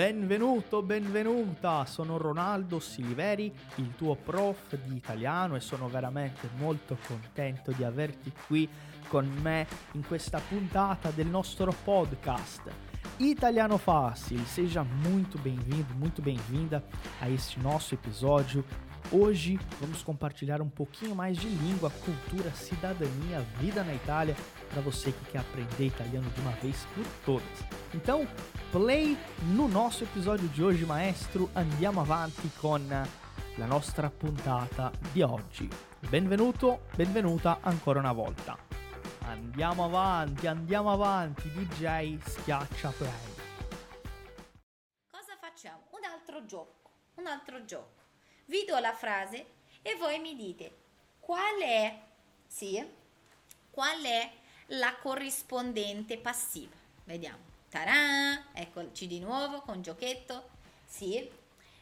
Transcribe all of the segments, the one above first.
Benvenuto, benvenuta, sono Ronaldo Siliveri, il tuo prof di italiano e sono veramente molto contento di averti qui con me in questa puntata del nostro podcast. Italiano Fácil, seja muito bem-vindo, muito bem-vinda a este nosso episódio. Hoje vamos compartilhar um pouquinho mais de língua, cultura, cidadania, vida na Itália para você que quer aprender italiano de uma vez por todas. Então, play no nosso episódio di oggi, maestro. Andiamo avanti con la nostra puntata di oggi. Benvenuto, benvenuta ancora una volta. Andiamo avanti, andiamo avanti. DJ schiaccia play. Cosa facciamo? Un altro gioco, un altro gioco. Vi do la frase e voi mi dite qual è, sì, qual è la corrispondente passiva. Vediamo. Taran, eccoci di nuovo con giochetto. Sì,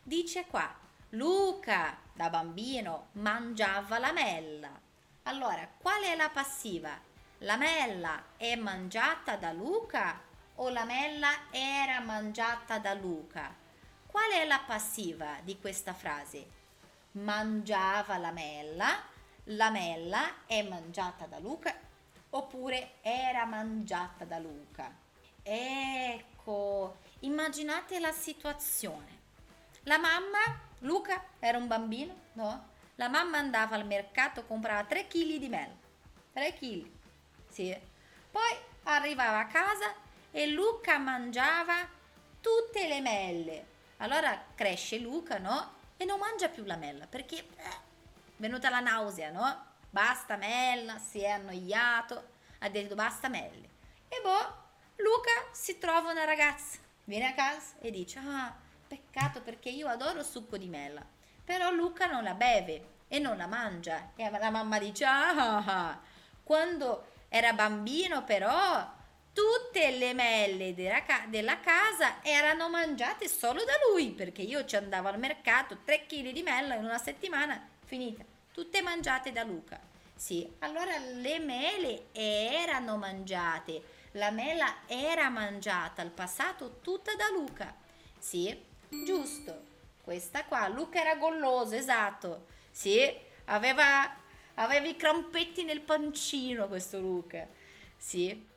dice qua, Luca da bambino mangiava la mela. Allora, qual è la passiva? La mela è mangiata da Luca o la mela era mangiata da Luca? Qual è la passiva di questa frase? Mangiava la mela, la mela è mangiata da Luca oppure era mangiata da Luca? Ecco, immaginate la situazione. La mamma, Luca era un bambino, no? La mamma andava al mercato, comprava 3 kg di mela. 3 kg. Sì. Poi arrivava a casa e Luca mangiava tutte le mele. Allora cresce Luca, no? E non mangia più la mela perché eh, è venuta la nausea, no? Basta mela, si è annoiato, ha detto basta mele. E boh, Luca si trova una ragazza, viene a casa e dice: Ah, peccato perché io adoro succo di mela. Però Luca non la beve e non la mangia. E la mamma dice: Ah, ah. quando era bambino, però, tutte le mele della, della casa erano mangiate solo da lui perché io ci andavo al mercato, 3 kg di mela in una settimana, finita, tutte mangiate da Luca. Sì, allora le mele erano mangiate la mela era mangiata al passato tutta da Luca. Sì, giusto. Questa qua, Luca era golloso, esatto. Sì, aveva, aveva i crampetti nel pancino questo Luca. Sì.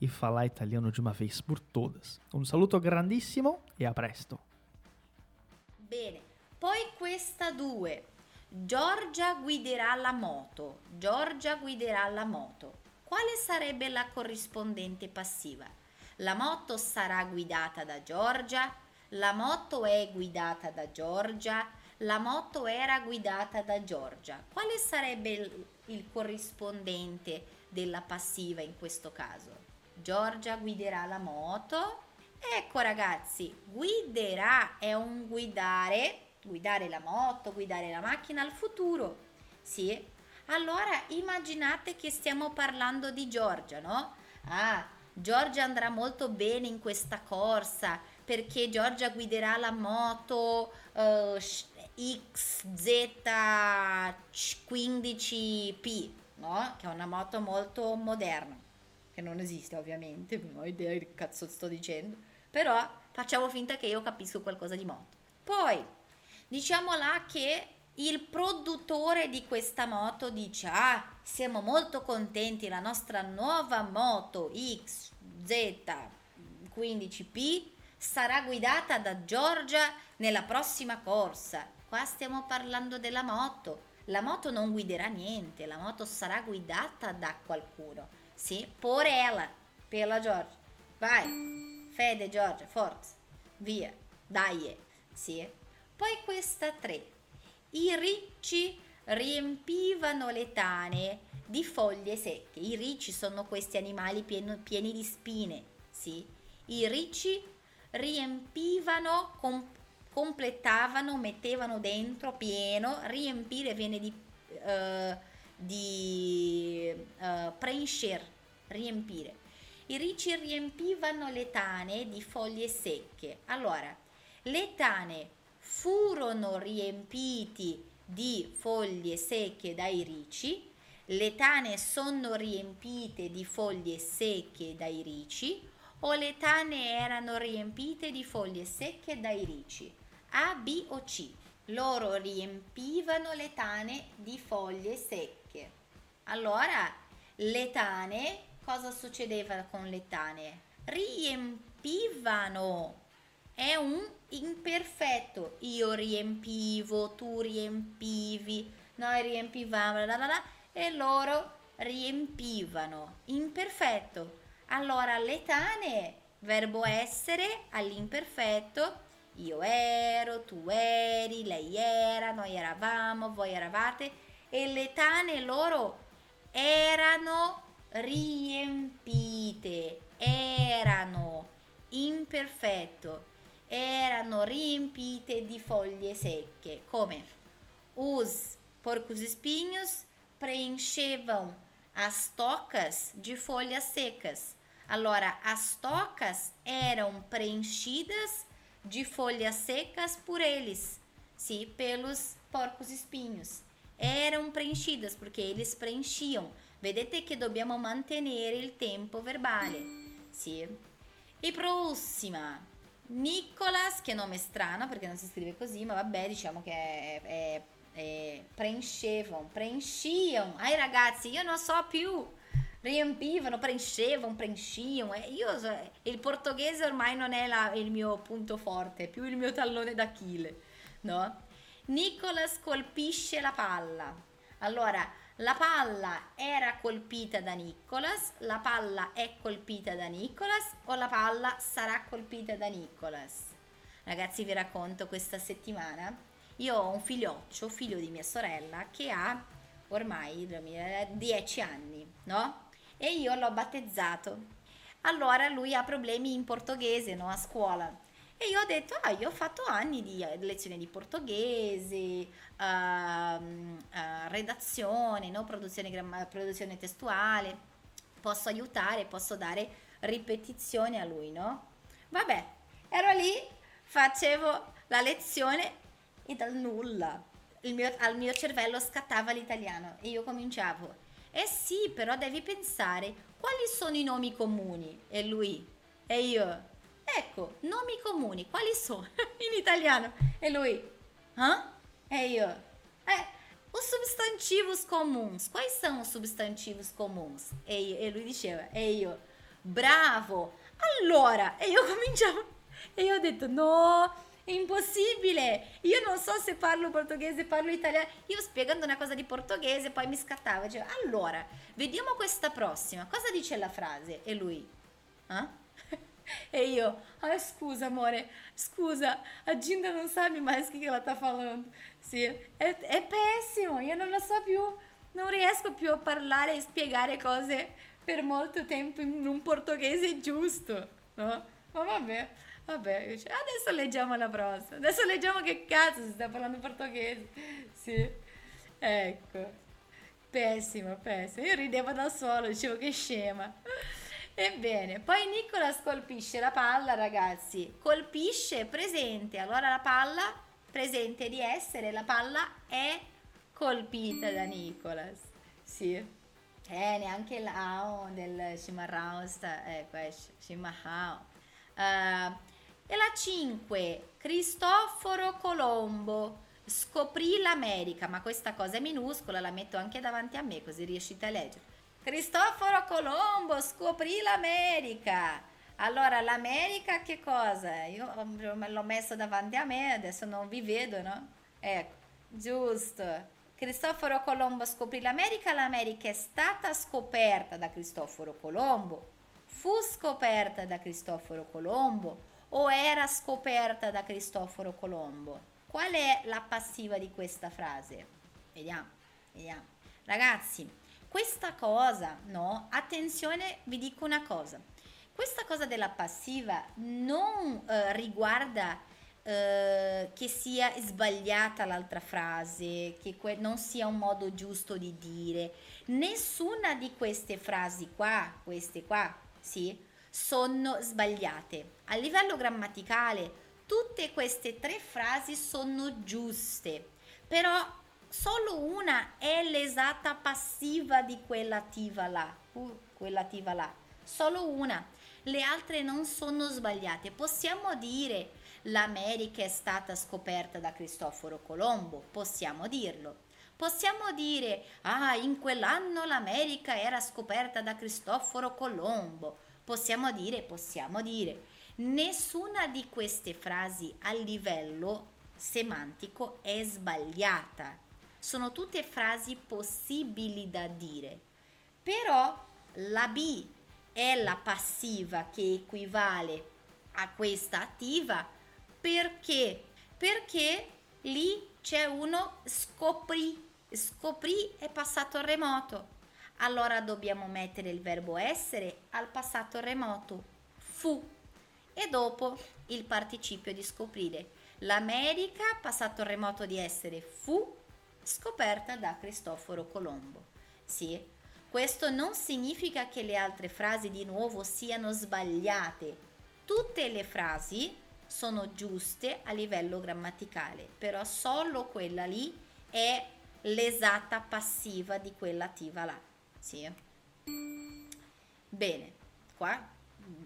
e falar italiano de uma vez por todas. Un saluto grandissimo e a presto. Bene, poi questa 2. Giorgia guiderà la moto. Giorgia guiderà la moto. Quale sarebbe la corrispondente passiva? La moto sarà guidata da Giorgia? La moto è guidata da Giorgia? La moto era guidata da Giorgia. Quale sarebbe il, il corrispondente della passiva in questo caso? Giorgia guiderà la moto. Ecco ragazzi, guiderà è un guidare, guidare la moto, guidare la macchina al futuro. Sì. Allora immaginate che stiamo parlando di Giorgia, no? Ah, Giorgia andrà molto bene in questa corsa perché Giorgia guiderà la moto uh, XZ15P, no? Che è una moto molto moderna. Che non esiste ovviamente, non ho idea di cazzo sto dicendo, però facciamo finta che io capisco qualcosa di moto. Poi, diciamo là che il produttore di questa moto dice, ah, siamo molto contenti, la nostra nuova moto XZ15P sarà guidata da Giorgia nella prossima corsa. Qua stiamo parlando della moto. La moto non guiderà niente, la moto sarà guidata da qualcuno. Sì, por ela, pela Giorgia. Vai, fede Giorgia, forza, via, dai. Sì. Poi questa 3. I ricci riempivano le tane di foglie secche. I ricci sono questi animali pieni, pieni di spine, sì. I ricci riempivano, com, completavano, mettevano dentro pieno, riempire viene di, uh, di uh, preencher, riempire. I ricci riempivano le tane di foglie secche. Allora, le tane furono riempiti di foglie secche dai ricci, le tane sono riempite di foglie secche dai ricci o le tane erano riempite di foglie secche dai ricci? A, B o C? Loro riempivano le tane di foglie secche. Allora, le tane, cosa succedeva con le tane? Riempivano. È un imperfetto. Io riempivo, tu riempivi, noi riempivamo, la, la, la, e loro riempivano. Imperfetto. Allora, letane, verbo essere all'imperfetto. Io ero, tu eri, lei era, noi eravamo, voi eravate. E le tane loro erano riempite, erano imperfetto, erano riempite di foglie secche, come os porcos espinhos preenchevam as tocas de folhas secas. Allora, as tocas eram preenchidas de folhas secas por eles, sim, pelos porcos espinhos. Eram preenchidas porque eles preenchiam. Vedete che dobbiamo mantenere il tempo verbale. Sì. E prossima. Nicolas, che nome strano perché non si scrive così, ma vabbè, diciamo che è, è, è preenchevano, preenchiam. Ai ragazzi, io non so più riempivano, preenchevano, preenchiam. Io, il portoghese ormai non è la, il mio punto forte, è più il mio tallone d'Achille, no? Nicolas colpisce la palla. Allora, la palla era colpita da Nicolas, la palla è colpita da Nicolas o la palla sarà colpita da Nicolas? Ragazzi, vi racconto questa settimana. Io ho un figlioccio, figlio di mia sorella, che ha ormai 10 anni, no? E io l'ho battezzato. Allora lui ha problemi in portoghese, no? A scuola e io ho detto, ah, io ho fatto anni di eh, lezioni di portoghese, uh, uh, redazione, no? produzione, gram- produzione testuale, posso aiutare, posso dare ripetizioni a lui, no? Vabbè, ero lì, facevo la lezione e dal nulla mio, al mio cervello scattava l'italiano e io cominciavo, eh sì, però devi pensare quali sono i nomi comuni e lui e io Ecco, nomi comuni, quali sono? In italiano. E lui, hã? E io, é, os substantivos comuns. Quais são os substantivos comuns? E, e lui diceva, e io, bravo. Allora, e io cominciavo, e io ho detto, no, è impossibile. Io non so se parlo portoghese, parlo italiano. Io spiegando una cosa di portoghese, poi mi scattava. Dicevo, allora, vediamo questa prossima. Cosa dice la frase? E lui, eh? E io, ah, scusa amore, scusa, a Ginda non sabe mais o que ela tá falando. Sì, è, è pessimo, io non lo so più, non riesco più a parlare e spiegare cose per molto tempo in un portoghese giusto, no? Ma vabbè, vabbè, adesso leggiamo la prossima, adesso leggiamo che cazzo si sta parlando portoghese. Sì, ecco. Pessimo, pessimo. Io ridevo da solo, dicevo che scema. Ebbene, poi Nicolas colpisce la palla, ragazzi. Colpisce presente. Allora la palla presente di essere, la palla è colpita da Nicolas. Sì. Eh, neanche l'ao del sta, ecco, è Cimarrao. Uh, e la 5, Cristoforo Colombo scoprì l'America, ma questa cosa è minuscola, la metto anche davanti a me così riuscite a leggere. Cristoforo Colombo scoprì l'America. Allora, l'America che cosa? Io l'ho messo davanti a me, adesso non vi vedo, no? Ecco, giusto. Cristoforo Colombo scoprì l'America, l'America è stata scoperta da Cristoforo Colombo, fu scoperta da Cristoforo Colombo o era scoperta da Cristoforo Colombo? Qual è la passiva di questa frase? Vediamo, vediamo. Ragazzi, questa cosa, no? Attenzione, vi dico una cosa. Questa cosa della passiva non eh, riguarda eh, che sia sbagliata l'altra frase, che que- non sia un modo giusto di dire. Nessuna di queste frasi qua, queste qua, sì, sono sbagliate. A livello grammaticale, tutte queste tre frasi sono giuste, però solo una è l'esatta passiva di quella attiva là, uh, quella attiva là, solo una. Le altre non sono sbagliate. Possiamo dire l'America è stata scoperta da Cristoforo Colombo, possiamo dirlo. Possiamo dire, ah, in quell'anno l'America era scoperta da Cristoforo Colombo. Possiamo dire, possiamo dire. Nessuna di queste frasi a livello semantico è sbagliata. Sono tutte frasi possibili da dire. Però la B è la passiva che equivale a questa attiva perché? Perché lì c'è uno scoprì. Scoprì è passato remoto. Allora dobbiamo mettere il verbo essere al passato remoto. Fu e dopo il participio di scoprire. L'America, passato remoto di essere, fu scoperta da Cristoforo Colombo. Sì, questo non significa che le altre frasi di nuovo siano sbagliate. Tutte le frasi sono giuste a livello grammaticale, però solo quella lì è l'esatta passiva di quella attiva là. Sì. Bene, qua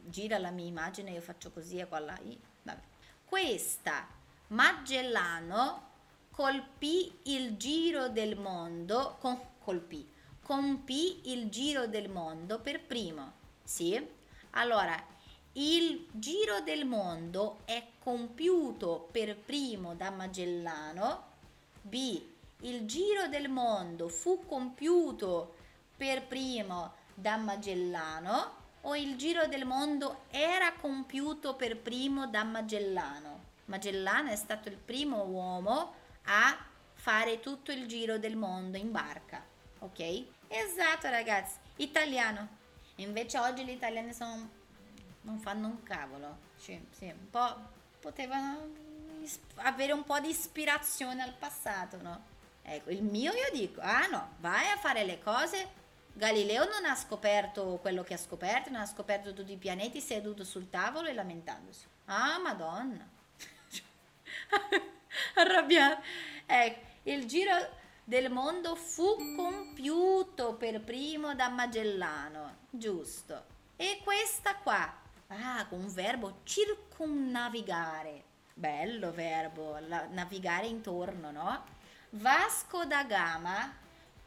gira la mia immagine, io faccio così e qua là. Vabbè. Questa Magellano colpì il giro del mondo, con, colpì, compì il giro del mondo per primo. Sì? Allora, il giro del mondo è compiuto per primo da Magellano. B. Il giro del mondo fu compiuto per primo da Magellano o il giro del mondo era compiuto per primo da Magellano. Magellano è stato il primo uomo a fare tutto il giro del mondo in barca, ok? Esatto ragazzi, italiano. Invece oggi gli italiani sono, non fanno un cavolo, sì, sì, un po' potevano avere un po' di ispirazione al passato, no? Ecco, il mio io dico, ah no, vai a fare le cose Galileo non ha scoperto quello che ha scoperto, non ha scoperto tutti i pianeti seduto sul tavolo e lamentandosi. Ah, madonna. Arrabbiato. Ecco, il giro del mondo fu compiuto per primo da Magellano, giusto. E questa qua, ah, con un verbo circumnavigare. Bello verbo, la, navigare intorno, no? Vasco da Gama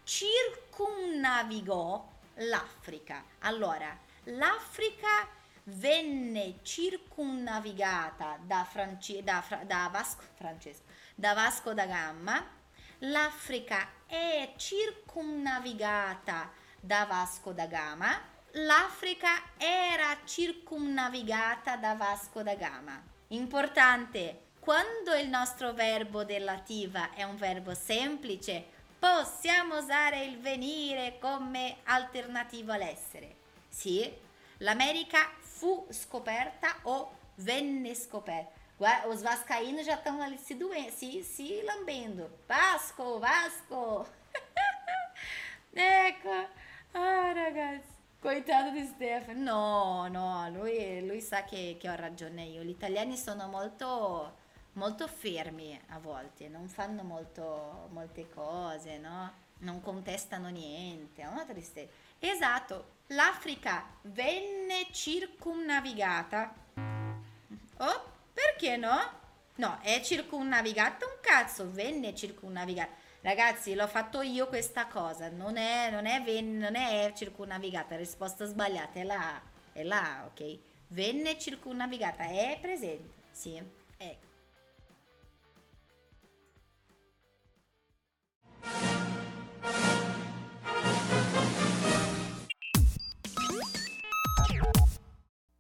circumnavigò l'Africa. Allora, l'Africa venne circumnavigata da, France, da, da, Vasco, da Vasco da Gama, l'Africa è circumnavigata da Vasco da Gama, l'Africa era circumnavigata da Vasco da Gama. Importante, quando il nostro verbo dell'attiva è un verbo semplice, possiamo usare il venire come alternativo all'essere. Sì, l'America fu scoperta o venne scoperta. Os vascaínos já estão ali se, doen se, se lambendo. Vasco, Vasco! ecco, ah ragazzi, coitado di Stefano. No, no, lui, lui sa che, che ho ragione io. Gli italiani sono molto molto fermi a volte, non fanno molto, molte cose, no? Non contestano niente, è una tristezza. Esatto, l'Africa venne circumnavigata. Oh, perché no? No, è circumnavigata un cazzo, venne circumnavigata. Ragazzi, l'ho fatto io questa cosa, non è, non è, ven, non è circumnavigata, risposta sbagliata, è là, è là, ok? Venne circumnavigata, è presente, sì, ecco.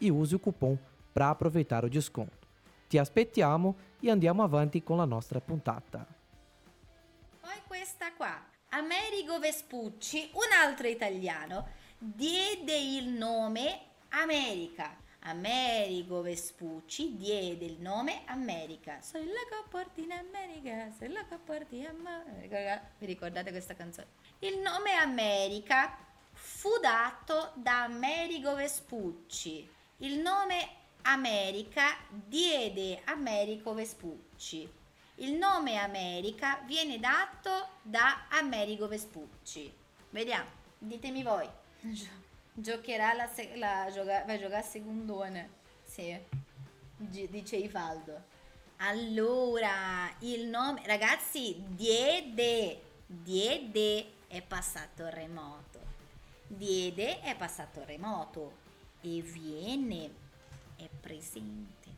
e use o cupom para aproveitar o desconto. Ti aspettiamo e andiamo avanti con la nostra puntata. Poi questa qua, Amerigo Vespucci, un altro italiano, diede il nome America. Amerigo Vespucci diede il nome America. Sono la che porti in America, sono la che porti in America. Vi ricordate questa canzone? Il nome America fu dato da Amerigo Vespucci il nome America diede Americo Vespucci. Il nome America viene dato da Amerigo Vespucci. Vediamo, ditemi voi. Giocherà la, la gioca, va a giocare secondone. Sì, dice Ivaldo. Allora, il nome, ragazzi, diede, diede è passato remoto. Diede è passato remoto e viene, è presente.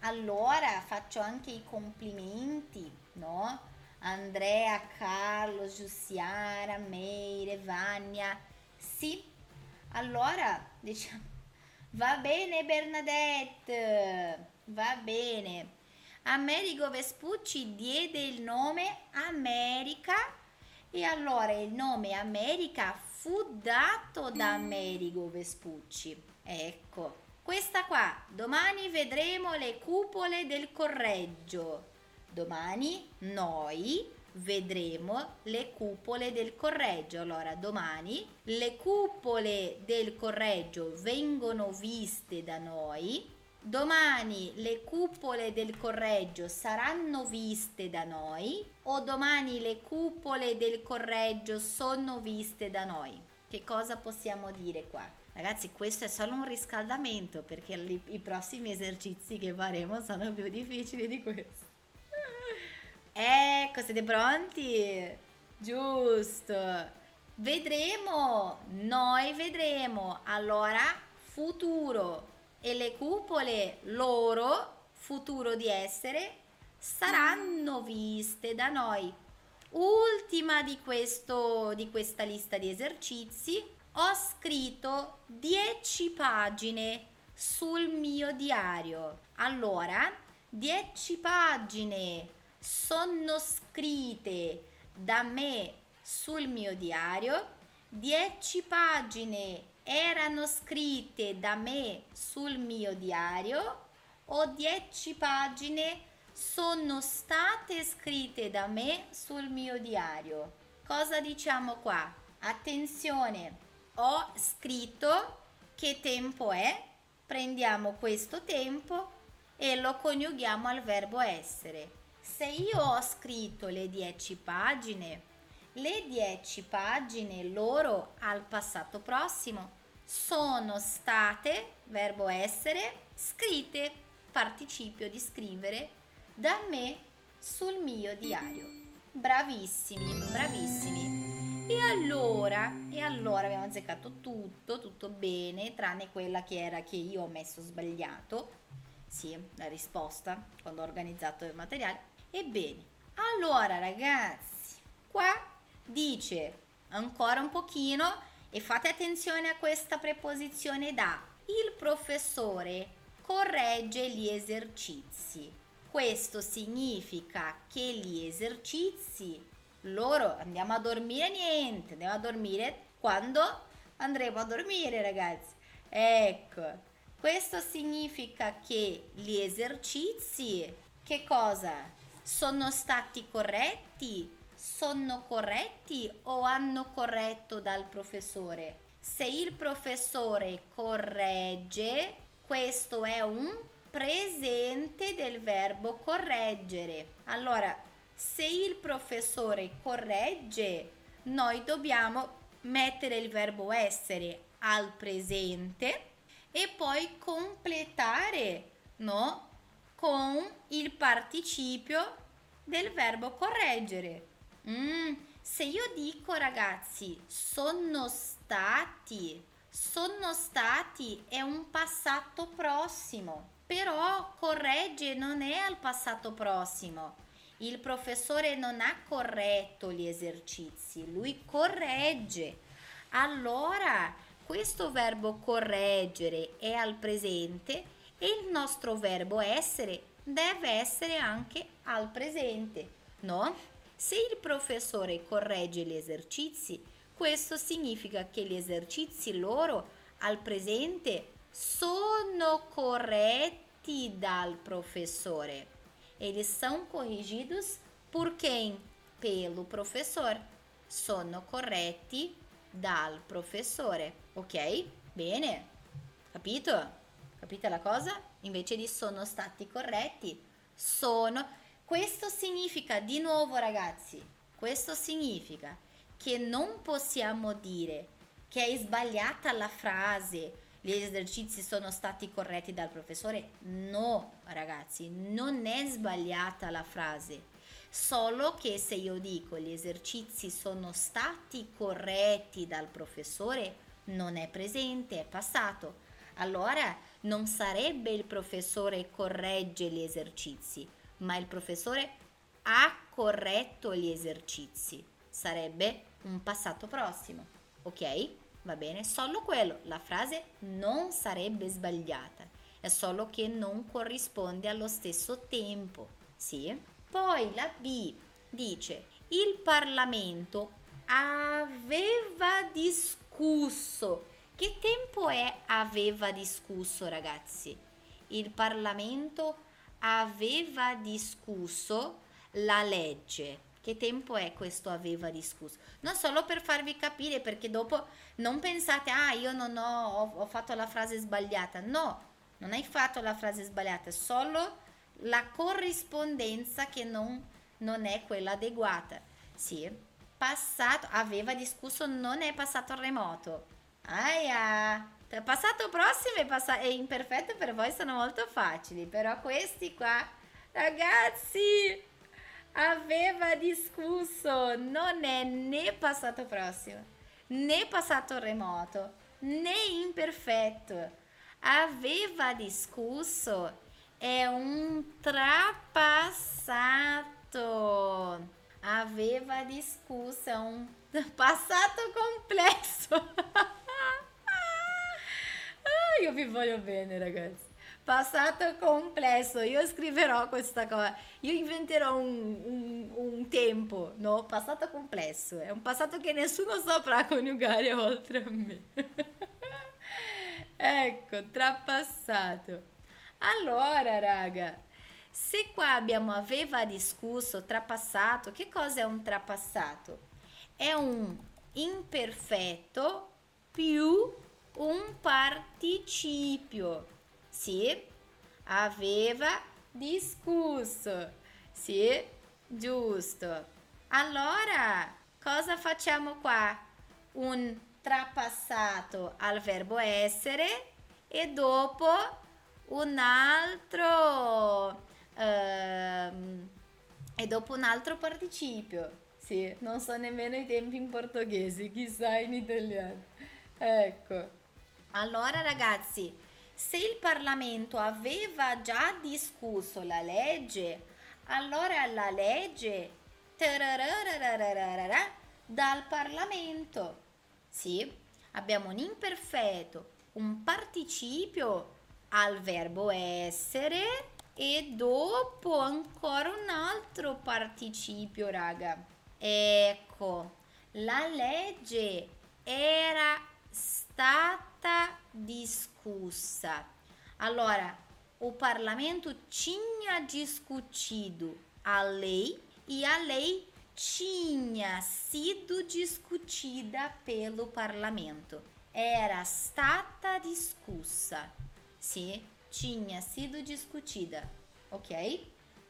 Allora faccio anche i complimenti, no? Andrea, Carlo, Giussiara, Meire, Vania. Sì, allora diciamo, va bene Bernadette, va bene. Amerigo Vespucci diede il nome America e allora il nome America fu dato da Amerigo Vespucci. Ecco, questa qua, domani vedremo le cupole del correggio. Domani noi vedremo le cupole del correggio. Allora, domani le cupole del correggio vengono viste da noi. Domani le cupole del correggio saranno viste da noi o domani le cupole del correggio sono viste da noi? Che cosa possiamo dire qua? Ragazzi, questo è solo un riscaldamento perché li, i prossimi esercizi che faremo sono più difficili di questo. Ecco, siete pronti? Giusto. Vedremo, noi vedremo. Allora, futuro e le cupole loro, futuro di essere, saranno viste da noi. Ultima di, questo, di questa lista di esercizi, ho scritto 10 pagine sul mio diario. Allora, 10 pagine sono scritte da me sul mio diario, 10 pagine erano scritte da me sul mio diario o 10 pagine sono state scritte da me sul mio diario. Cosa diciamo qua? Attenzione, ho scritto che tempo è, prendiamo questo tempo e lo coniughiamo al verbo essere. Se io ho scritto le 10 pagine, le 10 pagine loro al passato prossimo sono state, verbo essere, scritte, participio di scrivere da me sul mio diario. Bravissimi, bravissimi. E allora, e allora abbiamo azzeccato tutto, tutto bene, tranne quella che era che io ho messo sbagliato. Sì, la risposta quando ho organizzato il materiale. Ebbene, allora ragazzi, qua dice ancora un pochino e fate attenzione a questa preposizione da. Il professore corregge gli esercizi. Questo significa che gli esercizi loro andiamo a dormire niente, andiamo a dormire quando andremo a dormire ragazzi. Ecco, questo significa che gli esercizi che cosa? Sono stati corretti? Sono corretti o hanno corretto dal professore? Se il professore corregge, questo è un presente del verbo correggere. Allora, se il professore corregge, noi dobbiamo mettere il verbo essere al presente e poi completare, no? Con il participio del verbo correggere. Mm, se io dico ragazzi, sono stati, sono stati è un passato prossimo, però corregge non è al passato prossimo il professore non ha corretto gli esercizi, lui corregge. Allora, questo verbo correggere è al presente e il nostro verbo essere deve essere anche al presente, no? Se il professore corregge gli esercizi, questo significa che gli esercizi loro al presente sono corretti dal professore. Eles são corrigidos por quem? Pelo professor. Sono corretti dal professore. Ok? Bene? Capito? Capite la cosa? Invece di sono stati corretti, sono. Questo significa, di nuovo ragazzi, questo significa che non possiamo dire che è sbagliata la frase gli esercizi sono stati corretti dal professore? No, ragazzi, non è sbagliata la frase. Solo che se io dico gli esercizi sono stati corretti dal professore, non è presente, è passato. Allora non sarebbe il professore corregge gli esercizi, ma il professore ha corretto gli esercizi. Sarebbe un passato prossimo, ok? va bene? Solo quello, la frase non sarebbe sbagliata, è solo che non corrisponde allo stesso tempo, sì? Poi la B dice, il Parlamento aveva discusso. Che tempo è aveva discusso, ragazzi? Il Parlamento aveva discusso la legge che tempo è questo aveva discusso? Non solo per farvi capire, perché dopo non pensate, ah, io non ho, ho, ho fatto la frase sbagliata. No, non hai fatto la frase sbagliata, solo la corrispondenza che non, non è quella adeguata. Sì, passato, aveva discusso, non è passato remoto. Aia, passato prossimo e, pass- e imperfetto per voi sono molto facili, però questi qua, ragazzi aveva discusso, non è né passato prossimo, né passato remoto, né imperfetto. Aveva discusso è un trapassato. Aveva discusso è un passato complesso. ah, io vi voglio bene, ragazzi. Passato complesso, io scriverò questa cosa, io inventerò un, un, un, tempo, no? Passato complesso, è un passato che nessuno saprà coniugare oltre a me. ecco, trapassato. Allora, raga, se qua abbiamo aveva discusso, trapassato, che cosa è un trapassato? È un imperfetto più un participio sì, aveva discusso. Sì, giusto. Allora, cosa facciamo qua? Un trapassato al verbo essere e dopo un altro ehm, e dopo un altro participio. Sì, non so nemmeno i tempi in portoghese, chissà in italiano. Ecco. Allora ragazzi, se il Parlamento aveva già discusso la legge, allora la legge dal Parlamento. Sì, abbiamo un imperfetto, un participio al verbo essere e dopo ancora un altro participio, raga. Ecco, la legge era stata discussa. Allora, o parlamento tinha discutido a lei e a lei tinha sido discutida pelo parlamento. Era stata discussa. Sì, tinha sido discutida. Ok?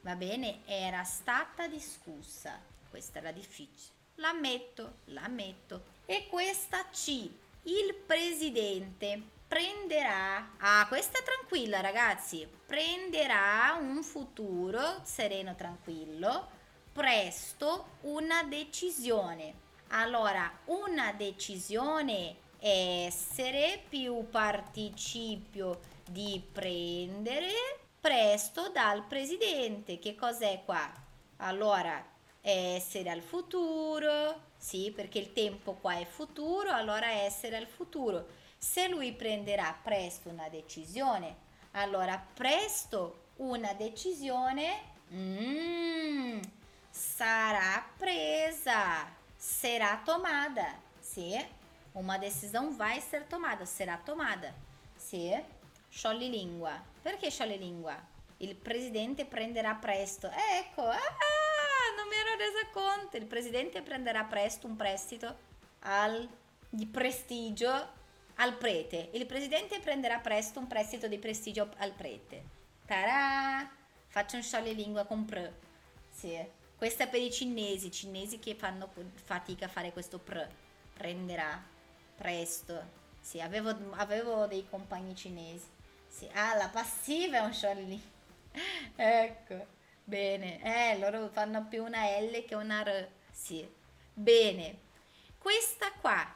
Va bene? Era stata discussa. Questa era difficile. L'ammetto, l'ammetto. E questa C. Il presidente prenderà. Ah, questa tranquilla, ragazzi. Prenderà un futuro sereno, tranquillo. Presto una decisione. Allora, una decisione essere più participio di prendere presto dal presidente. Che cos'è qua? Allora, essere al futuro, sì, perché il tempo qua è futuro, allora essere al futuro. Se lui prenderà presto una decisione, allora presto una decisione mm, sarà presa, será tomada. Sì, uma decisão vai ser tomada, será tomada. Sì, sciogli lingua. Perché sciogli lingua? Il presidente prenderà presto. Ecco, ah, non mi ero resa conto. Il presidente prenderà presto un prestito al, di prestigio al prete. Il presidente prenderà presto un prestito di prestigio al prete. Tarà! Faccio un sciogli lingua con pr. Sì. Questa è per i cinesi, cinesi che fanno fatica a fare questo pr. Prenderà presto. Sì, avevo, avevo dei compagni cinesi. Sì. Ah, la passiva è un sciogli ecco, bene. Eh, loro fanno più una L che una R. Sì. Bene. Questa qua,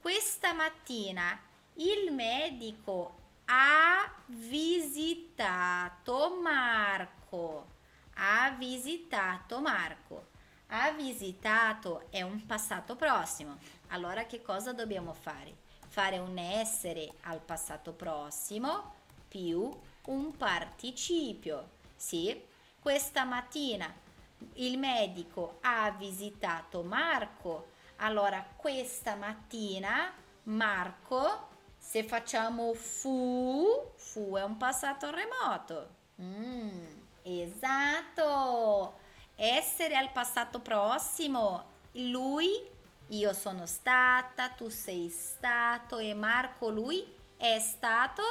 questa mattina il medico ha visitato Marco. Ha visitato Marco. Ha visitato è un passato prossimo. Allora che cosa dobbiamo fare? Fare un essere al passato prossimo più un participio. Sì, questa mattina il medico ha visitato Marco. Allora questa mattina Marco se facciamo fu, fu è un passato remoto. Mm, esatto. Essere al passato prossimo. Lui, io sono stata, tu sei stato e Marco lui è stato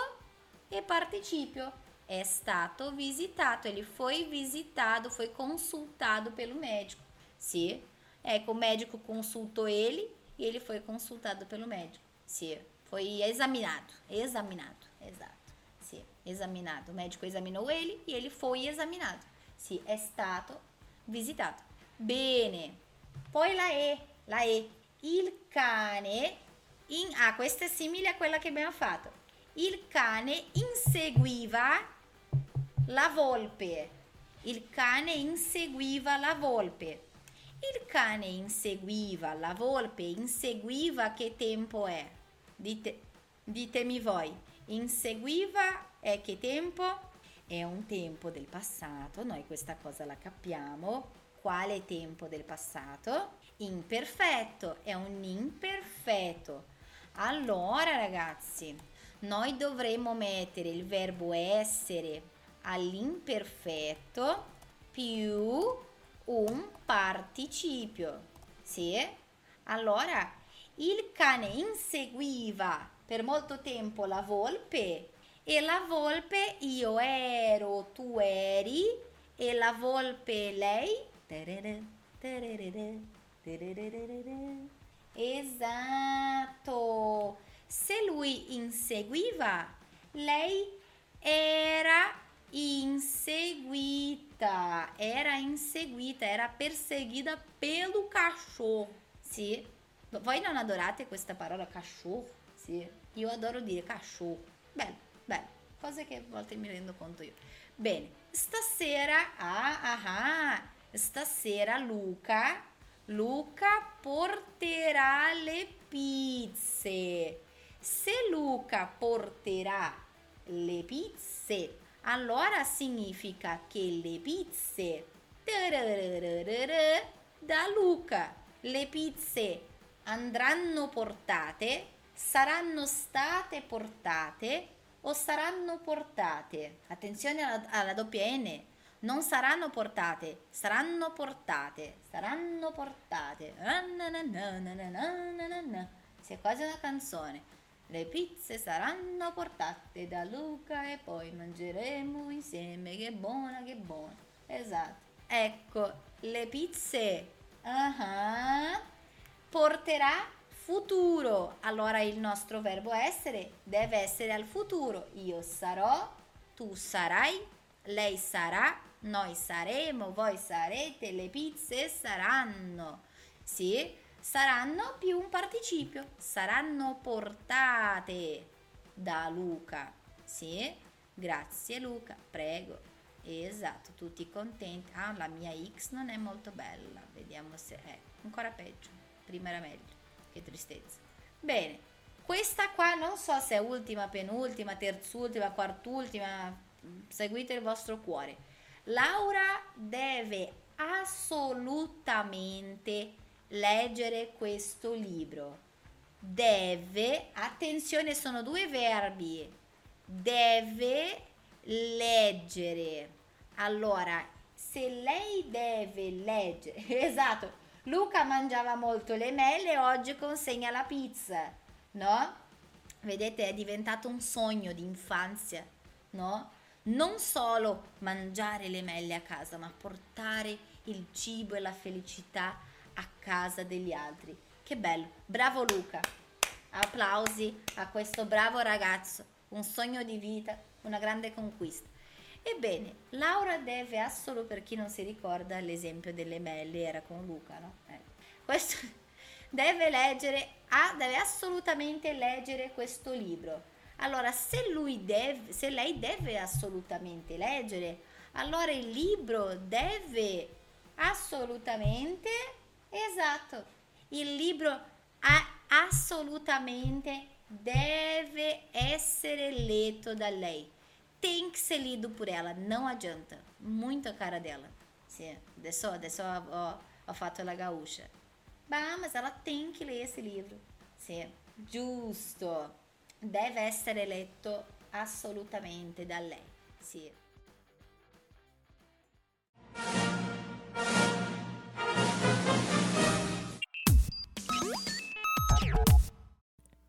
e participio è stato visitato, ele foi visitado, foi consultado pelo médico. Se é que o médico consultou ele e ele foi consultado pelo médico. Se foi examinado, examinado, exato. Sì, examinado. O médico examinou ele e ele foi examinado. Sì, è stato visitato. Bene. Poi la E, la E. Il cane in Ah, questa è simile a quella che abbiamo fatto. Il cane inseguiva la volpe. Il cane inseguiva la volpe. Il cane inseguiva la volpe, inseguiva che tempo è? Dite, ditemi voi, inseguiva è che tempo? È un tempo del passato, noi questa cosa la capiamo. Quale tempo del passato? Imperfetto, è un imperfetto. Allora ragazzi, noi dovremmo mettere il verbo essere all'imperfetto più un participio. Sì? Allora il cane inseguiva per molto tempo la volpe e la volpe io ero, tu eri e la volpe lei. Esatto. Se lui inseguiva, lei era inseguita. Era inseguita, era perseguida pelo cachorro. Sì. Voi non adorate questa parola cachorro? Sì. Io adoro dire cachorro. Bello, bello. Cose che volte mi rendo conto io. Bene, stasera, ah, ah, ah, stasera Luca, Luca porterà le pizze. Se Luca porterà le pizze, allora significa che le pizze da Luca, le pizze andranno portate, saranno state portate o saranno portate. Attenzione alla, alla doppia N. Non saranno portate, saranno portate, saranno portate. Sia quasi una canzone. Le pizze saranno portate da Luca e poi mangeremo insieme. Che buona, che buona. Esatto. Ecco, le pizze. Uh-huh. Porterà futuro. Allora il nostro verbo essere deve essere al futuro. Io sarò, tu sarai, lei sarà, noi saremo, voi sarete, le pizze saranno. Sì, saranno più un participio. Saranno portate da Luca. Sì, grazie Luca, prego. Esatto, tutti contenti. Ah, la mia X non è molto bella. Vediamo se è ancora peggio. Prima era meglio che tristezza. Bene, questa qua non so se è ultima, penultima, terzultima, quartultima, seguite il vostro cuore. Laura deve assolutamente leggere questo libro. Deve, attenzione, sono due verbi. Deve leggere. Allora, se lei deve leggere, esatto, Luca mangiava molto le mele, oggi consegna la pizza, no? Vedete, è diventato un sogno di infanzia, no? Non solo mangiare le mele a casa, ma portare il cibo e la felicità a casa degli altri. Che bello, bravo Luca. Applausi a questo bravo ragazzo, un sogno di vita, una grande conquista. Ebbene, Laura deve assolo, per chi non si ricorda, l'esempio delle Melli era con Luca, no? Eh. Questo deve leggere, ah, deve assolutamente leggere questo libro. Allora, se lui deve, se lei deve assolutamente leggere, allora il libro deve assolutamente, esatto, il libro ha, assolutamente deve essere letto da lei tem que ser lido por ela, não adianta. Muito a cara dela. Sim, adesso, adesso ho, ho fatto la gaúcha. Bah, mas ela tem que ler esse livro. Sim, giusto. Deve essere letto assolutamente da lei.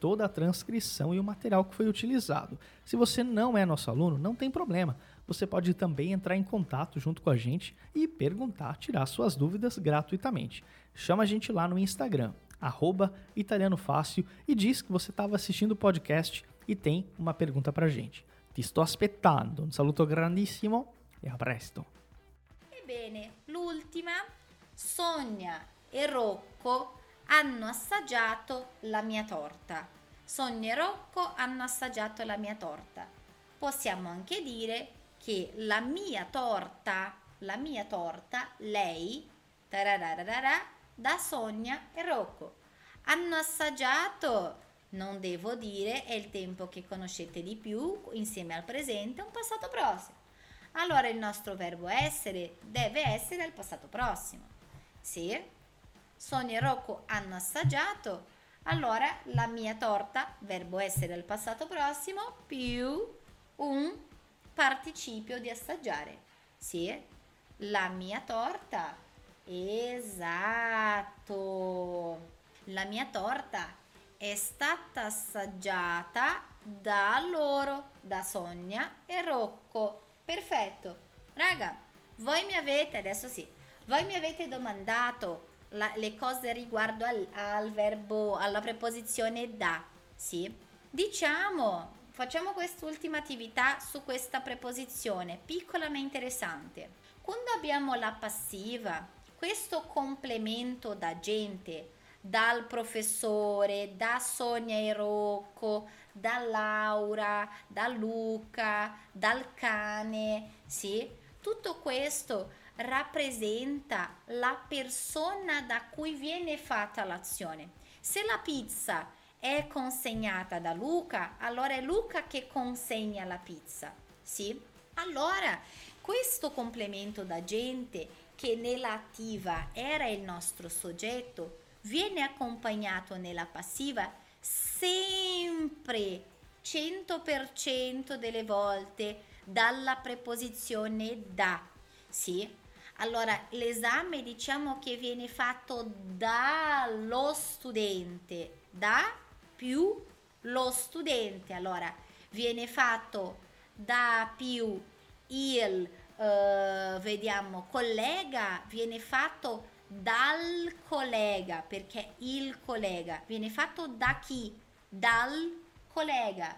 toda a transcrição e o material que foi utilizado. Se você não é nosso aluno, não tem problema. Você pode também entrar em contato junto com a gente e perguntar, tirar suas dúvidas gratuitamente. Chama a gente lá no Instagram, arroba e diz que você estava assistindo o podcast e tem uma pergunta para a gente. Ti sto aspettando. Un saluto grandissimo e a presto. Ebbene, l'ultima, Sonia e Rocco hanno assaggiato la mia torta. Sonia e Rocco hanno assaggiato la mia torta. Possiamo anche dire che la mia torta, la mia torta, lei, da Sonia e Rocco. Hanno assaggiato, non devo dire, è il tempo che conoscete di più insieme al presente, un passato prossimo. Allora il nostro verbo essere deve essere al passato prossimo. Sì? Sonia e Rocco hanno assaggiato, allora la mia torta, verbo essere al passato prossimo, più un participio di assaggiare. Sì, la mia torta. Esatto. La mia torta è stata assaggiata da loro, da Sonia e Rocco. Perfetto. Raga, voi mi avete, adesso sì, voi mi avete domandato la, le cose riguardo al, al verbo, alla preposizione da, sì? Diciamo, facciamo quest'ultima attività su questa preposizione, piccola ma interessante. Quando abbiamo la passiva, questo complemento da gente, dal professore, da Sonia e Rocco, da Laura, da Luca, dal cane, sì? Tutto questo rappresenta la persona da cui viene fatta l'azione. Se la pizza è consegnata da Luca, allora è Luca che consegna la pizza, sì? Allora, questo complemento da gente che nell'attiva era il nostro soggetto viene accompagnato nella passiva sempre 100% delle volte dalla preposizione da, sì? Allora, l'esame diciamo che viene fatto dallo studente, da più lo studente. Allora, viene fatto da più il, eh, vediamo, collega, viene fatto dal collega, perché il collega viene fatto da chi? Dal collega.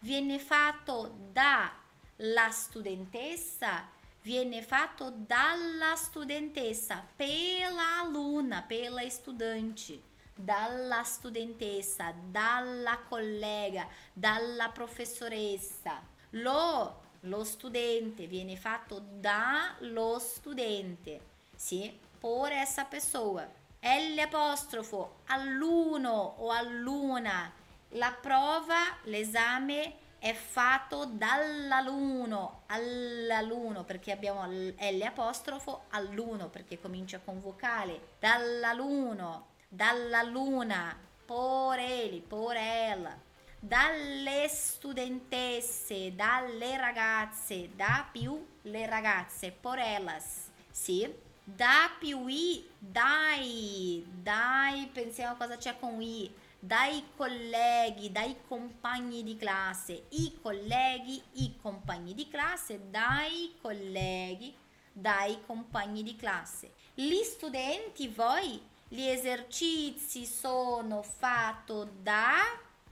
Viene fatto dalla studentessa viene fatto dalla studentessa, pela aluna, pela estudante, dalla studentessa, dalla collega, dalla professoressa. Lo, lo studente viene fatto dallo studente, sì, por essa pessoa. L apostrofo, alluno o alluna. La prova, l'esame è fatto dall'alunno all'alunno perché abbiamo L apostrofo all'uno perché comincia con vocale dall'alunno dalla luna por ele por ela dalle studentesse dalle ragazze da più le ragazze por elas sì da più i dai dai pensiamo cosa c'è con i dai colleghi, dai compagni di classe, i colleghi, i compagni di classe, dai colleghi, dai compagni di classe. Gli studenti, voi, gli esercizi sono fatti da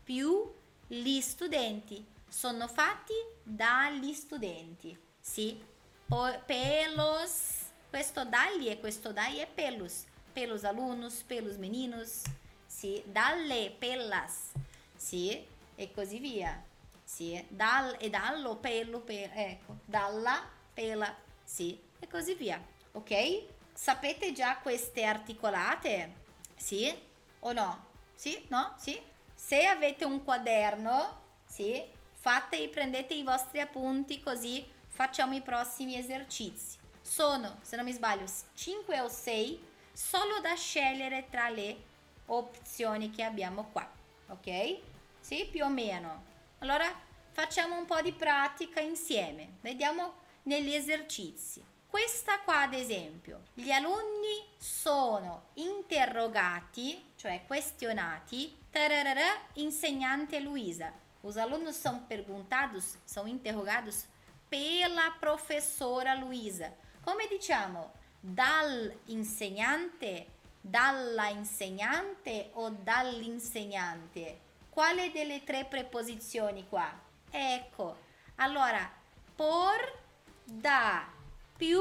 più gli studenti, sono fatti dagli studenti, sì, pelos, questo dagli e questo dai è pelos, pelos alunos, pelos meninos, sì, dalle pellas, sì, e così via, sì, dal e dallo, pelo, per, ecco, dalla, pela, sì, e così via, ok? Sapete già queste articolate? Sì o no? Sì? No? Sì? Se avete un quaderno, sì, fate, prendete i vostri appunti così facciamo i prossimi esercizi. Sono, se non mi sbaglio, 5 o 6, solo da scegliere tra le opzioni che abbiamo qua, ok? Sì, più o meno. Allora facciamo un po' di pratica insieme, vediamo negli esercizi. Questa qua ad esempio, gli alunni sono interrogati, cioè questionati, tararara, insegnante Luisa. Os alunos são perguntados, são interrogados pela professora Luisa. Come diciamo? Dal insegnante dalla insegnante o dall'insegnante? Quale delle tre preposizioni qua? Ecco, allora, por, da, più,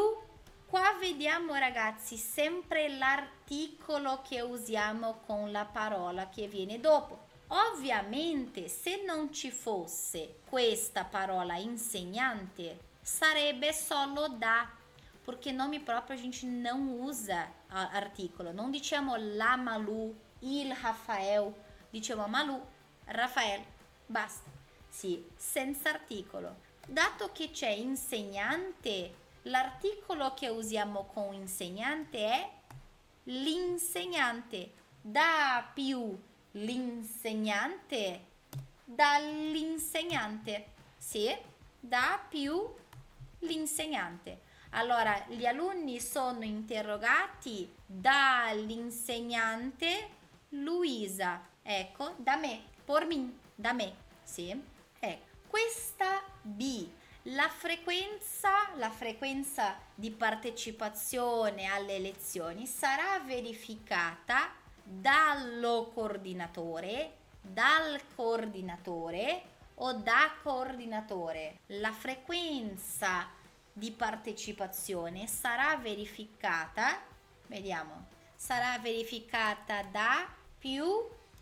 qua vediamo ragazzi sempre l'articolo che usiamo con la parola che viene dopo. Ovviamente, se non ci fosse questa parola insegnante, sarebbe solo da porque nome próprio a gente não usa articolo. Não diciamo la Malu, il Rafael, diciamo Malu, Rafael, basta. Sì, senza articolo. Dato che c'è insegnante, l'articolo che usiamo con insegnante è l'insegnante. Da più l'insegnante dall'insegnante. Sì, da più l'insegnante. Allora, gli alunni sono interrogati dall'insegnante Luisa. Ecco, da me, por me, da me. Sì. Ecco, questa B la frequenza, la frequenza di partecipazione alle lezioni sarà verificata dallo coordinatore, dal coordinatore o da coordinatore. La frequenza di partecipazione sarà verificata, vediamo, sarà verificata da più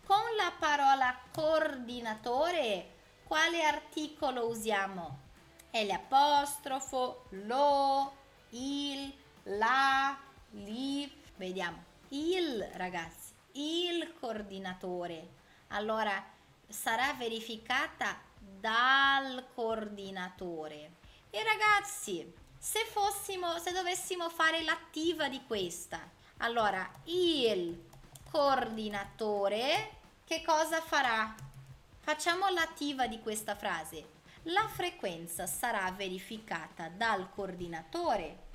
con la parola coordinatore. Quale articolo usiamo? l'apostrofo, lo, il, la, li. Vediamo. Il, ragazzi, il coordinatore. Allora, sarà verificata dal coordinatore. E ragazzi, se fossimo, se dovessimo fare l'attiva di questa, allora il coordinatore che cosa farà? Facciamo l'attiva di questa frase la frequenza sarà verificata dal coordinatore.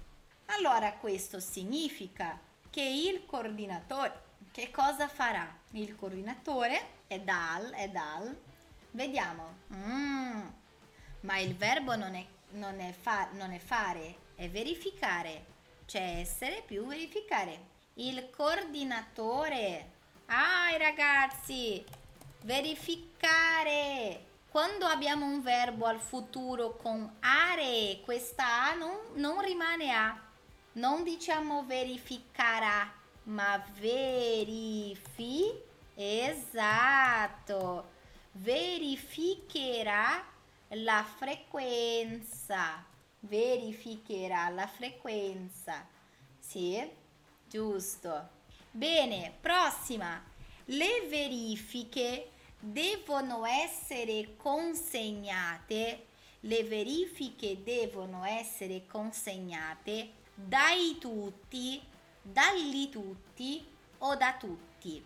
Allora questo significa che il coordinatore che cosa farà? Il coordinatore è dal, è dal. Vediamo. Mm, ma il verbo non è, non, è fa, non è fare, è verificare. C'è essere più verificare. Il coordinatore. Ah, ragazzi, verificare quando abbiamo un verbo al futuro con are, questa A non, non rimane A. Non diciamo verificarà, ma verifi. Esatto. Verificherà la frequenza. Verificherà la frequenza. Sì, giusto. Bene, prossima. Le verifiche devono essere consegnate, le verifiche devono essere consegnate dai tutti, dagli tutti o da tutti.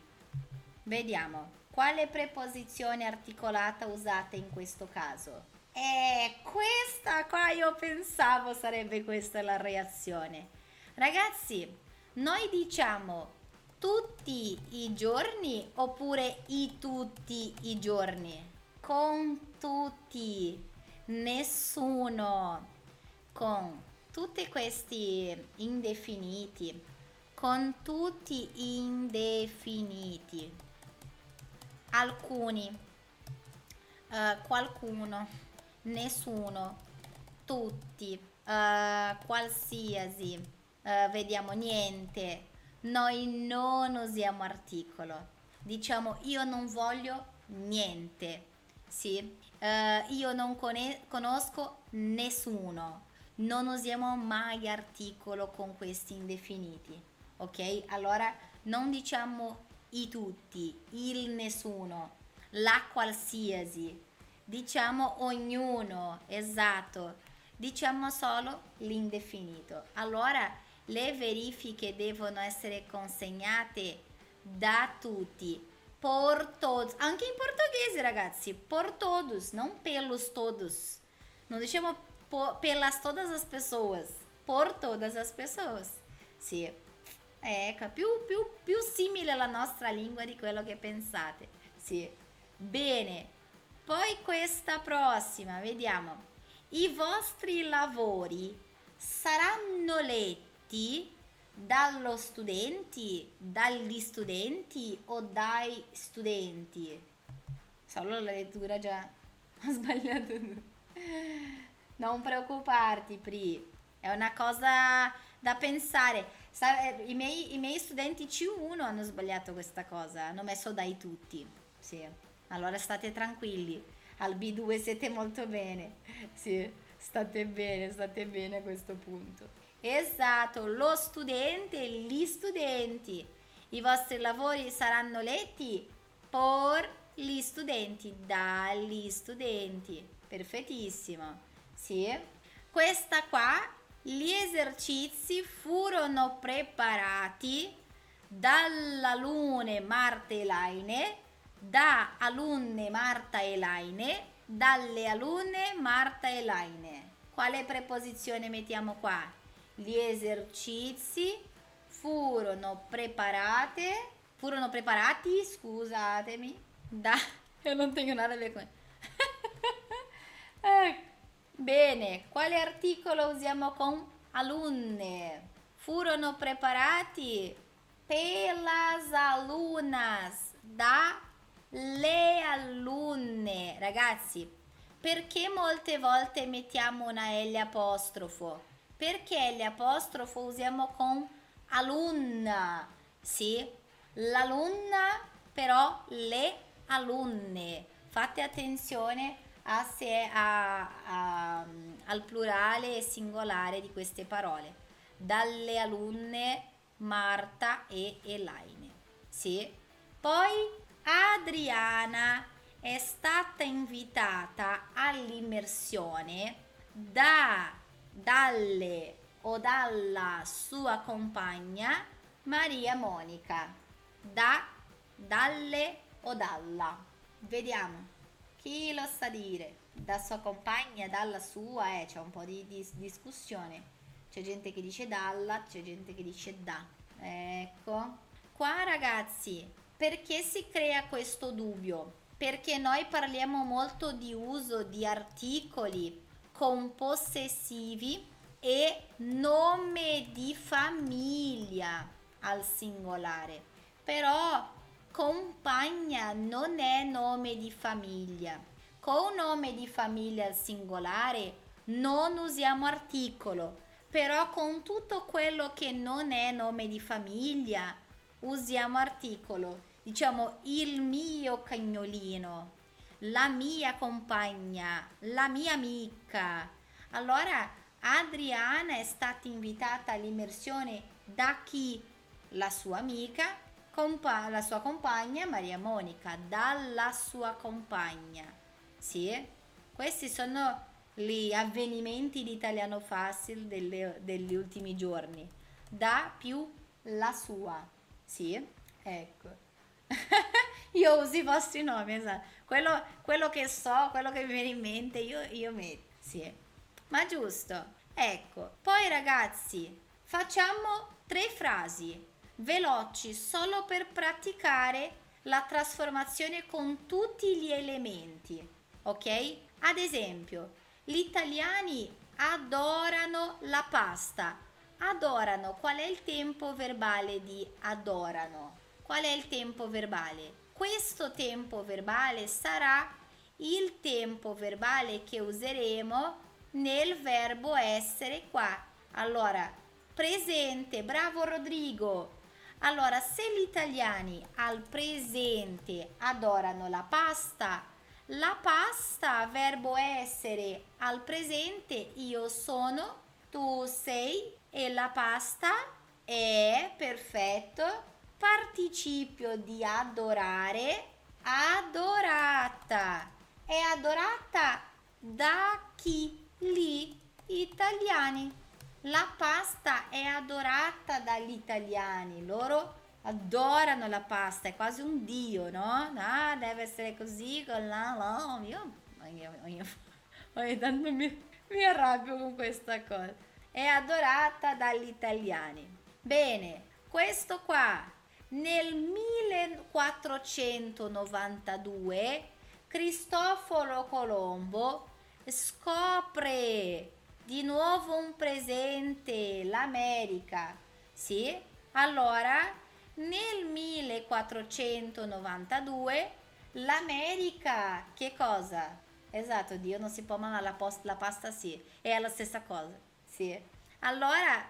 Vediamo quale preposizione articolata usate in questo caso. Eh, questa qua io pensavo sarebbe questa la reazione. Ragazzi, noi diciamo tutti i giorni oppure i tutti i giorni? Con tutti, nessuno, con tutti questi indefiniti, con tutti indefiniti, alcuni, uh, qualcuno, nessuno, tutti, uh, qualsiasi, uh, vediamo niente, noi non usiamo articolo. Diciamo io non voglio niente. Sì? Uh, io non con- conosco nessuno. Non usiamo mai articolo con questi indefiniti. Ok? Allora non diciamo i tutti, il nessuno, la qualsiasi. Diciamo ognuno, esatto. Diciamo solo l'indefinito. Allora le verifiche devono essere consegnate da tutti, por todos. Anche in portoghese, ragazzi, por todos, não pelos todos. Não diciamo pelas todas as pessoas, por todas as pessoas. Sì. Ecco, più, più, più simile alla nostra lingua di quello che pensate. Sì. Bene. Poi questa prossima, vediamo. I vostri lavori saranno letti dallo studenti, dagli studenti o dai studenti? Solo la lettura già ho sbagliato. Non preoccuparti, Pri. È una cosa da pensare. I miei, I miei, studenti C1 hanno sbagliato questa cosa, hanno messo dai tutti. Sì. Allora state tranquilli. Al B2 siete molto bene. Sì, state bene, state bene a questo punto. Esatto, lo studente, gli studenti. I vostri lavori saranno letti por gli studenti, dagli studenti. Perfettissimo. Sì. Questa qua, gli esercizi furono preparati dall'alunne Marta Elaine, da alunne Marta Elaine, dalle alunne Marta Elaine. Quale preposizione mettiamo qua? gli esercizi furono preparate, furono preparati, scusatemi, da... Io non tengo nada a ver con... eh, bene, quale articolo usiamo con alunne? Furono preparati pelas alunas, da le alunne. Ragazzi, perché molte volte mettiamo una L apostrofo? Perché L apostrofo usiamo con alunna, sì? L'alunna però le alunne. Fate attenzione a se, a, a, al plurale e singolare di queste parole. Dalle alunne Marta e Elaine. Sì? Poi Adriana è stata invitata all'immersione da, dalle o dalla sua compagna Maria Monica. Da, dalle o dalla. Vediamo. Chi lo sa dire? Da sua compagna, dalla sua, eh, c'è un po' di, di discussione. C'è gente che dice dalla, c'è gente che dice da. Ecco. Qua ragazzi, perché si crea questo dubbio? perché noi parliamo molto di uso di articoli con possessivi e nome di famiglia al singolare. Però compagna non è nome di famiglia. Con nome di famiglia singolare non usiamo articolo, però con tutto quello che non è nome di famiglia usiamo articolo diciamo il mio cagnolino, la mia compagna, la mia amica. Allora Adriana è stata invitata all'immersione da chi? La sua amica, compa- la sua compagna Maria Monica, dalla sua compagna. Sì? Questi sono gli avvenimenti di italiano facile delle, degli ultimi giorni. Da più la sua. Sì? Ecco. io uso i vostri nomi, esatto. Quello, quello, che so, quello che mi viene in mente, io, io metto. Sì. Ma giusto. Ecco. Poi ragazzi, facciamo tre frasi veloci solo per praticare la trasformazione con tutti gli elementi. Ok? Ad esempio, gli italiani adorano la pasta. Adorano, qual è il tempo verbale di adorano? Qual è il tempo verbale? Questo tempo verbale sarà il tempo verbale che useremo nel verbo essere qua. Allora, presente, bravo Rodrigo. Allora, se gli italiani al presente adorano la pasta, la pasta, verbo essere al presente, io sono, tu sei e la pasta è perfetto participio di adorare, adorata. È adorata da chi? Gli italiani. La pasta è adorata dagli italiani. Loro adorano la pasta, è quasi un dio, no? Ah, deve essere così con la... la io, io, io, ogni tanto mi, mi arrabbio con questa cosa. È adorata dagli italiani. Bene, questo qua nel 1492 Cristoforo Colombo scopre di nuovo un presente, l'America. Sì? Allora, nel 1492 l'America che cosa? Esatto, Dio non si può mangiare la, post, la pasta sì, è la stessa cosa. Sì. Allora,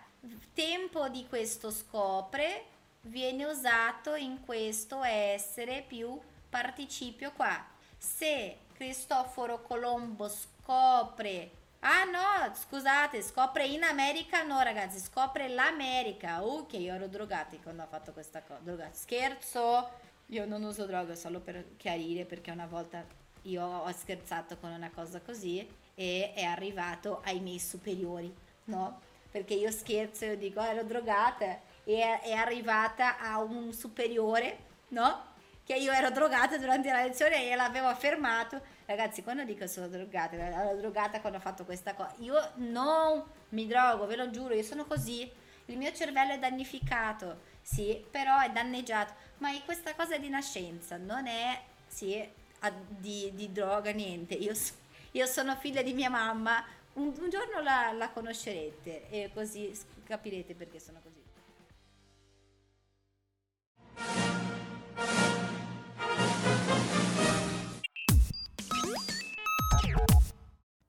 tempo di questo scopre viene usato in questo essere più participio qua. Se Cristoforo Colombo scopre Ah no, scusate, scopre in America, no ragazzi, scopre l'America. Ok, io ero drogati quando ho fatto questa cosa. Drogati. Scherzo, io non uso droga solo per chiarire perché una volta io ho scherzato con una cosa così e è arrivato ai miei superiori, no? Perché io scherzo e dico, oh, ero drogata è, è arrivata a un superiore, no? Che io ero drogata durante la lezione e l'avevo affermato. Ragazzi, quando dico sono drogata, ero drogata quando ho fatto questa cosa, io non mi drogo, ve lo giuro, io sono così. Il mio cervello è dannificato, sì, però è danneggiato. Ma è questa cosa di nascenza, non è, sì, di, di droga, niente. Io, io, sono figlia di mia mamma, un, un giorno la, la conoscerete e così capirete perché sono così.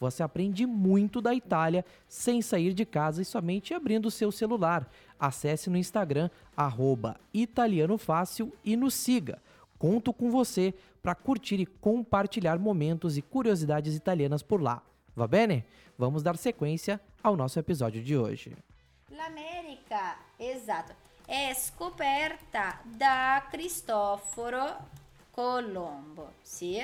Você aprende muito da Itália sem sair de casa e somente abrindo o seu celular. Acesse no Instagram, italianofácil e nos siga. Conto com você para curtir e compartilhar momentos e curiosidades italianas por lá. Va bene? Vamos dar sequência ao nosso episódio de hoje. L'America, esatto, è scoperta da Cristoforo Colombo. Sì,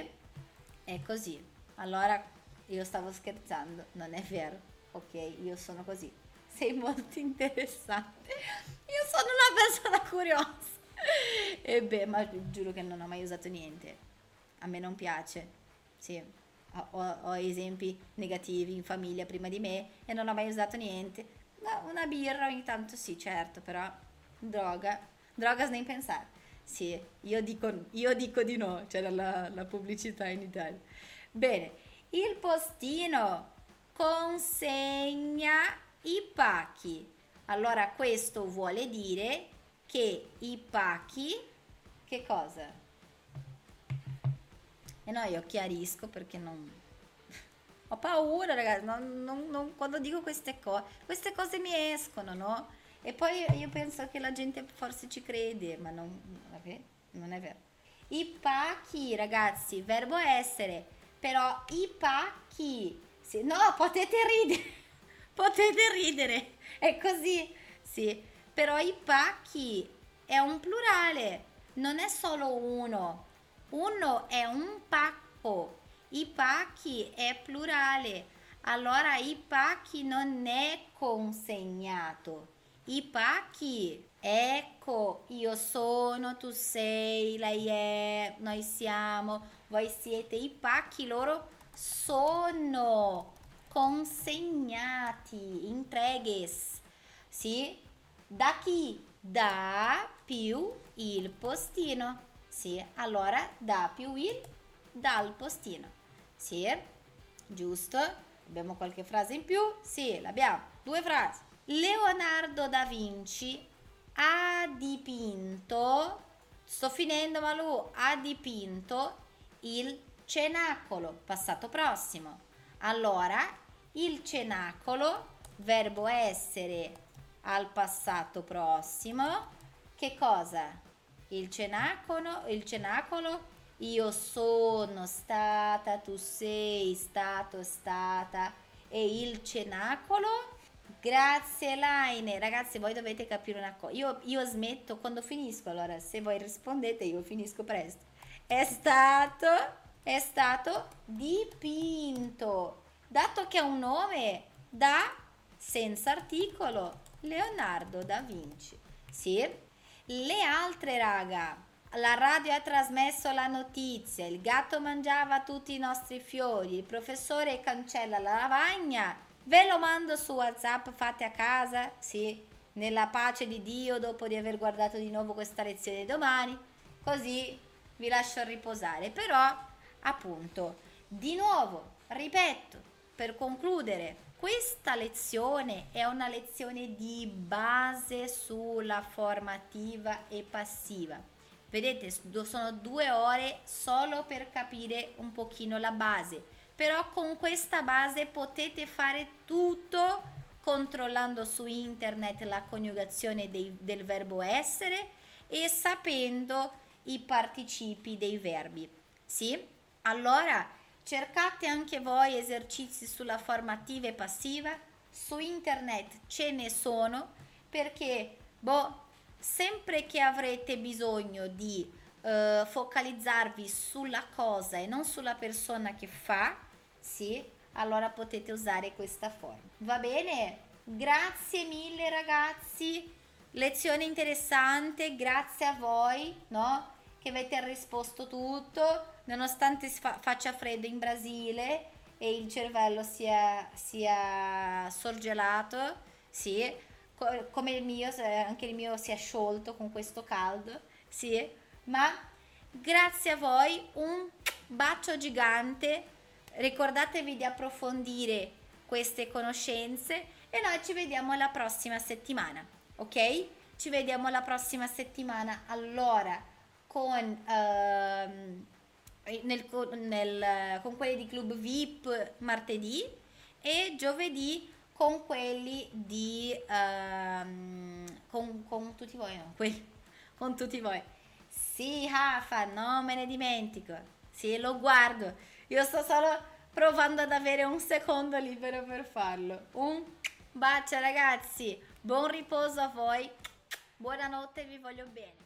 è così. Allora, io stavo scherzando, non è vero. Ok, io sono così. Sei molto interessante. Io sono una persona curiosa. E beh, ma giuro che non ho mai usato niente. A me non piace. Sì, ho, ho, esempi negativi in famiglia prima di me e non ho mai usato niente. No, una birra ogni tanto sì, certo, però droga, droga nem pensare. Sì, io dico, io dico di no, c'era la, la pubblicità in Italia. Bene, il postino consegna i pacchi. Allora questo vuole dire che i pacchi, che cosa? E no, io chiarisco perché non... Ho paura, ragazzi, non, non, non, quando dico queste cose, queste cose mi escono, no? E poi io penso che la gente forse ci crede, ma non, non è vero. I pacchi, ragazzi, verbo essere, però i pacchi, sì, no, potete ridere, potete ridere, è così, sì, però i pacchi è un plurale, non è solo uno, uno è un pacco, i pacchi è plurale, allora i pacchi non è consegnato. I pacchi, ecco, io sono, tu sei, lei è, noi siamo, voi siete. I pacchi loro sono consegnati, intreghes, sì? Da chi? Da più il postino. Sì, allora da più il dal postino. Sì, giusto. Abbiamo qualche frase in più? Sì, l'abbiamo. Due frasi. Leonardo da Vinci ha dipinto, sto finendo ma lui ha dipinto il cenacolo, passato prossimo. Allora, il cenacolo, verbo essere al passato prossimo, che cosa? il cenacolo, il cenacolo, io sono stata, tu sei stato, stata, e il cenacolo. Grazie Elaine, ragazzi voi dovete capire una cosa, io, io smetto quando finisco, allora se voi rispondete io finisco presto. È stato, è stato dipinto, dato che ha un nome da senza articolo, Leonardo da Vinci. Sì, le altre raga, la radio ha trasmesso la notizia, il gatto mangiava tutti i nostri fiori, il professore cancella la lavagna, ve lo mando su WhatsApp, fate a casa, sì, nella pace di Dio dopo di aver guardato di nuovo questa lezione domani, così vi lascio riposare. Però, appunto, di nuovo, ripeto, per concludere, questa lezione è una lezione di base sulla formativa e passiva. Vedete, sono due ore solo per capire un pochino la base, però con questa base potete fare tutto controllando su internet la coniugazione dei, del verbo essere e sapendo i participi dei verbi. Sì? Allora, Cercate anche voi esercizi sulla formativa e passiva, su internet ce ne sono perché, boh, sempre che avrete bisogno di uh, focalizzarvi sulla cosa e non sulla persona che fa, sì, allora potete usare questa forma. Va bene? Grazie mille ragazzi, lezione interessante, grazie a voi, no? Che avete risposto tutto, nonostante fa- faccia freddo in Brasile e il cervello sia, sia sorgelato, sì, co- come il mio, anche il mio si è sciolto con questo caldo, sì, ma grazie a voi, un bacio gigante, ricordatevi di approfondire queste conoscenze e noi ci vediamo la prossima settimana, ok? Ci vediamo la prossima settimana. Allora con... Uh, nel, nel, con quelli di Club VIP martedì e giovedì con quelli di um, con, con, tutti voi no quelli, con tutti voi. Sì Rafa non me ne dimentico. Sì lo guardo. Io sto solo provando ad avere un secondo libero per farlo. Un bacio ragazzi. Buon riposo a voi. Buonanotte vi voglio bene